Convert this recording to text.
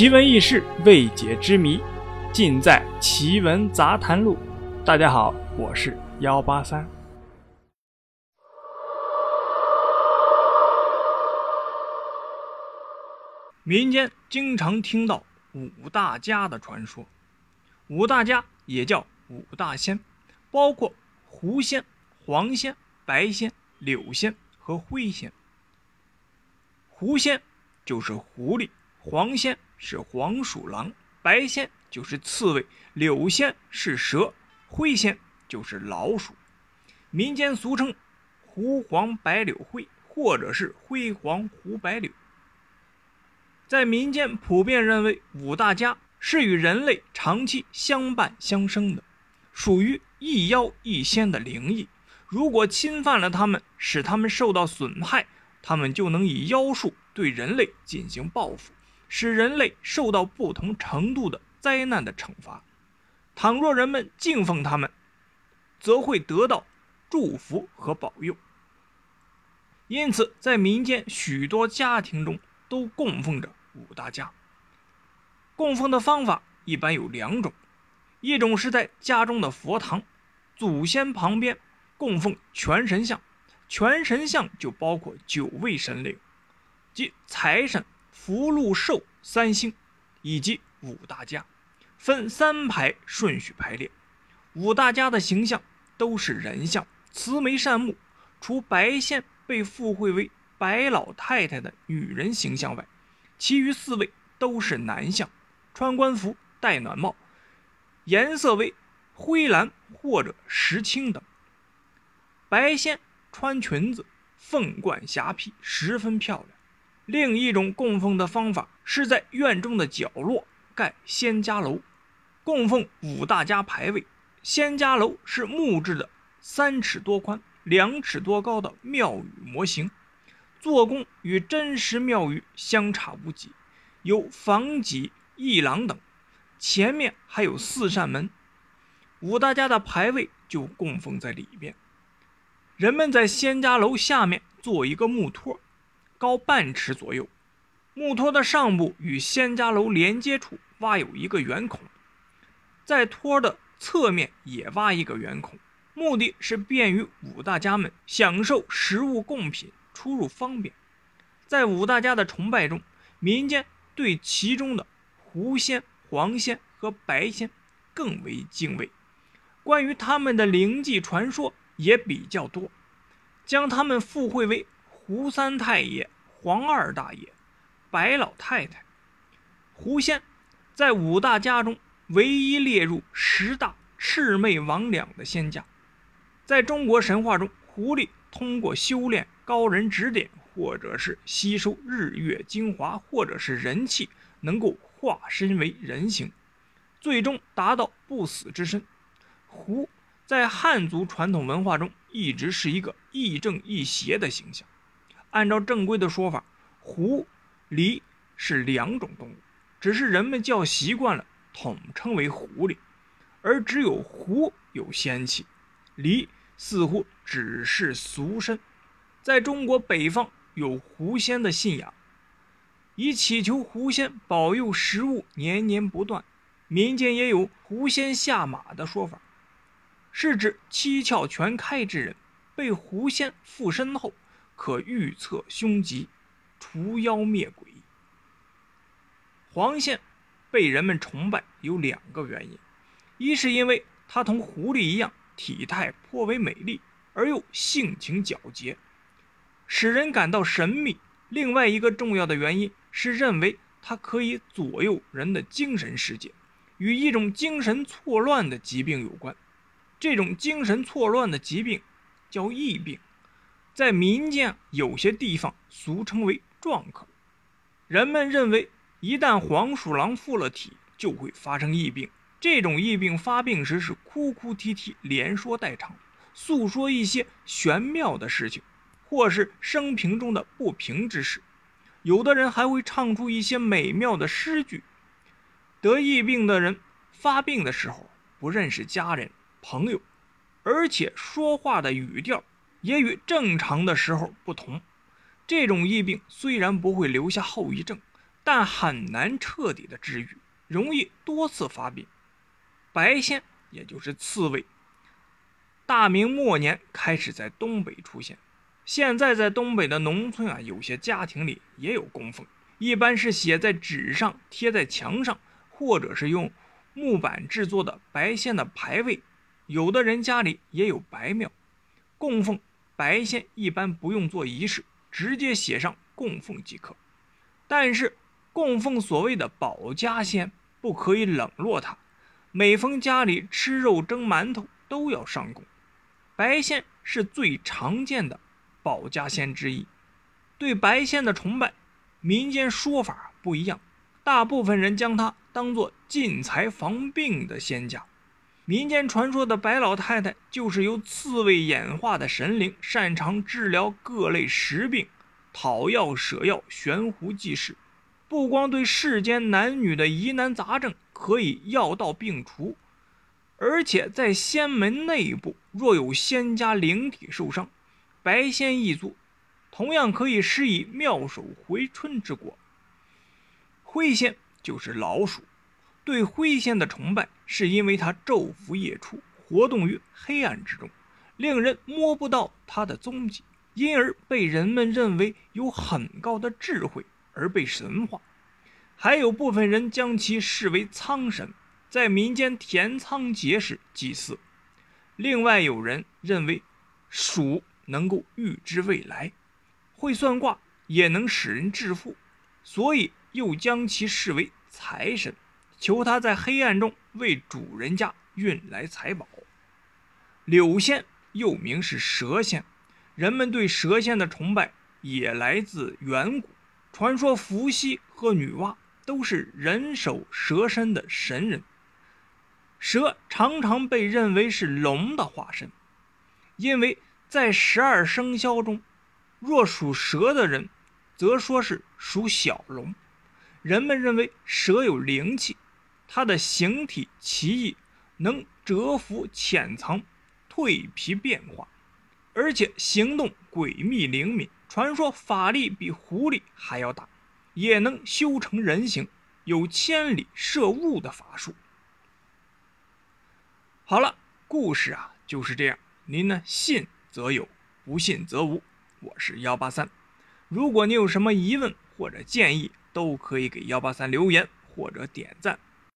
奇闻异事、未解之谜，尽在《奇闻杂谈录》。大家好，我是幺八三。民间经常听到五大家的传说，五大家也叫五大仙，包括狐仙、黄仙、白仙、柳仙和灰仙。狐仙就是狐狸，黄仙是黄鼠狼，白仙就是刺猬，柳仙是蛇，灰仙就是老鼠。民间俗称狐黄白柳灰，或者是灰黄狐白柳。在民间普遍认为，五大家是与人类长期相伴相生的，属于一妖一仙的灵异。如果侵犯了他们，使他们受到损害，他们就能以妖术对人类进行报复，使人类受到不同程度的灾难的惩罚。倘若人们敬奉他们，则会得到祝福和保佑。因此，在民间许多家庭中都供奉着五大家。供奉的方法一般有两种：一种是在家中的佛堂、祖先旁边供奉全神像。全神像就包括九位神灵，即财神、福禄寿三星，以及五大家，分三排顺序排列。五大家的形象都是人像，慈眉善目。除白仙被附会为白老太太的女人形象外，其余四位都是男相，穿官服、戴暖帽，颜色为灰蓝或者石青等。白仙。穿裙子，凤冠霞帔，十分漂亮。另一种供奉的方法是在院中的角落盖仙家楼，供奉五大家牌位。仙家楼是木质的，三尺多宽、两尺多高的庙宇模型，做工与真实庙宇相差无几，有房脊、一廊等，前面还有四扇门。五大家的牌位就供奉在里边。人们在仙家楼下面做一个木托，高半尺左右。木托的上部与仙家楼连接处挖有一个圆孔，在托的侧面也挖一个圆孔，目的是便于五大家们享受食物贡品出入方便。在五大家的崇拜中，民间对其中的狐仙、黄仙和白仙更为敬畏。关于他们的灵迹传说。也比较多，将他们附会为胡三太爷、黄二大爷、白老太太、狐仙，在五大家中唯一列入十大魑魅魍魉的仙家。在中国神话中，狐狸通过修炼、高人指点，或者是吸收日月精华，或者是人气，能够化身为人形，最终达到不死之身。狐。在汉族传统文化中，一直是一个亦正亦邪的形象。按照正规的说法，狐、狸是两种动物，只是人们叫习惯了，统称为狐狸。而只有狐有仙气，狸似乎只是俗身。在中国北方有狐仙的信仰，以祈求狐仙保佑食物年年不断。民间也有狐仙下马的说法。是指七窍全开之人，被狐仙附身后，可预测凶吉，除妖灭鬼。黄仙被人们崇拜有两个原因：一是因为他同狐狸一样，体态颇为美丽，而又性情皎洁，使人感到神秘；另外一个重要的原因是认为它可以左右人的精神世界，与一种精神错乱的疾病有关。这种精神错乱的疾病叫疫病，在民间有些地方俗称为撞客。人们认为，一旦黄鼠狼附了体，就会发生疫病。这种疫病发病时是哭哭啼啼，连说带唱，诉说一些玄妙的事情，或是生平中的不平之事。有的人还会唱出一些美妙的诗句。得疫病的人发病的时候，不认识家人。朋友，而且说话的语调也与正常的时候不同。这种疫病虽然不会留下后遗症，但很难彻底的治愈，容易多次发病。白仙也就是刺猬，大明末年开始在东北出现，现在在东北的农村啊，有些家庭里也有供奉，一般是写在纸上，贴在墙上，或者是用木板制作的白仙的牌位。有的人家里也有白庙，供奉白仙一般不用做仪式，直接写上供奉即可。但是供奉所谓的保家仙，不可以冷落他。每逢家里吃肉蒸馒头，都要上供。白仙是最常见的保家仙之一。对白仙的崇拜，民间说法不一样，大部分人将它当作进财防病的仙家。民间传说的白老太太就是由刺猬演化的神灵，擅长治疗各类实病，讨药舍药，悬壶济世。不光对世间男女的疑难杂症可以药到病除，而且在仙门内部，若有仙家灵体受伤，白仙一族同样可以施以妙手回春之果。灰仙就是老鼠。对灰仙的崇拜，是因为他昼伏夜出，活动于黑暗之中，令人摸不到他的踪迹，因而被人们认为有很高的智慧而被神化。还有部分人将其视为苍神，在民间填仓节时祭祀。另外有人认为鼠能够预知未来，会算卦，也能使人致富，所以又将其视为财神。求他在黑暗中为主人家运来财宝。柳仙又名是蛇仙，人们对蛇仙的崇拜也来自远古。传说伏羲和女娲都是人首蛇身的神人。蛇常常被认为是龙的化身，因为在十二生肖中，若属蛇的人，则说是属小龙。人们认为蛇有灵气。它的形体奇异，能蛰伏潜藏、蜕皮变化，而且行动诡秘灵敏。传说法力比狐狸还要大，也能修成人形，有千里射物的法术。好了，故事啊就是这样。您呢，信则有，不信则无。我是幺八三，如果你有什么疑问或者建议，都可以给幺八三留言或者点赞。